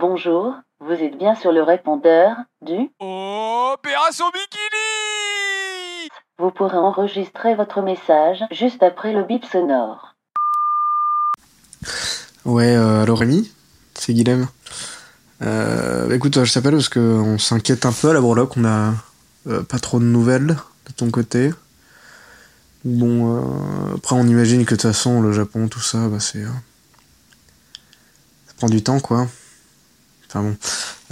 Bonjour, vous êtes bien sur le répondeur du Opération Bikini Vous pourrez enregistrer votre message juste après le bip sonore. Ouais, euh, alors Rémi, c'est Guilhem. Euh, écoute, je t'appelle parce qu'on s'inquiète un peu à la Breloque, on a euh, pas trop de nouvelles de ton côté. Bon, euh, après on imagine que de toute façon le Japon, tout ça, bah c'est... euh, ça prend du temps quoi. Enfin bon.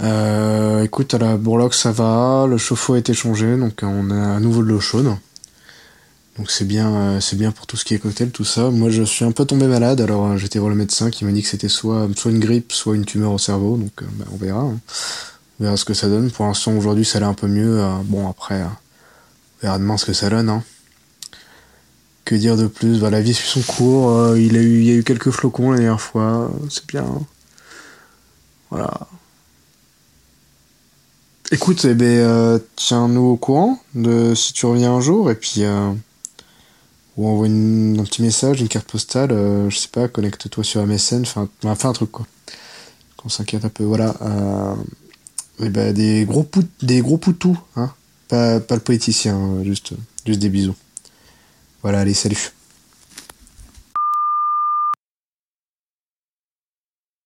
Euh, écoute, à la Bourloque ça va, le chauffe-eau a été changé, donc euh, on a à nouveau de l'eau chaude. Donc c'est bien, euh, c'est bien pour tout ce qui est cocktail, tout ça. Moi je suis un peu tombé malade, alors euh, j'étais voir le médecin qui m'a dit que c'était soit, soit une grippe, soit une tumeur au cerveau, donc bah, on verra. hein. On verra ce que ça donne. Pour l'instant aujourd'hui ça allait un peu mieux. bon après, on verra demain ce que ça donne. Hein. Que dire de plus? Bah, La vie suit son cours. il, a eu, il y a eu quelques flocons la dernière fois. C'est bien. hein. Voilà. Écoute, eh ben, euh, tiens-nous au courant de si tu reviens un jour et puis euh, ou envoie une- un petit message, une carte postale, euh, je sais pas, connecte-toi sur MSN, enfin, enfin, un truc quoi. Qu'on s'inquiète un peu, voilà. Et ben, des gros pout, des gros poutous, hein. Pas, pas le politicien, euh, juste, juste des bisous. Voilà, allez, salut.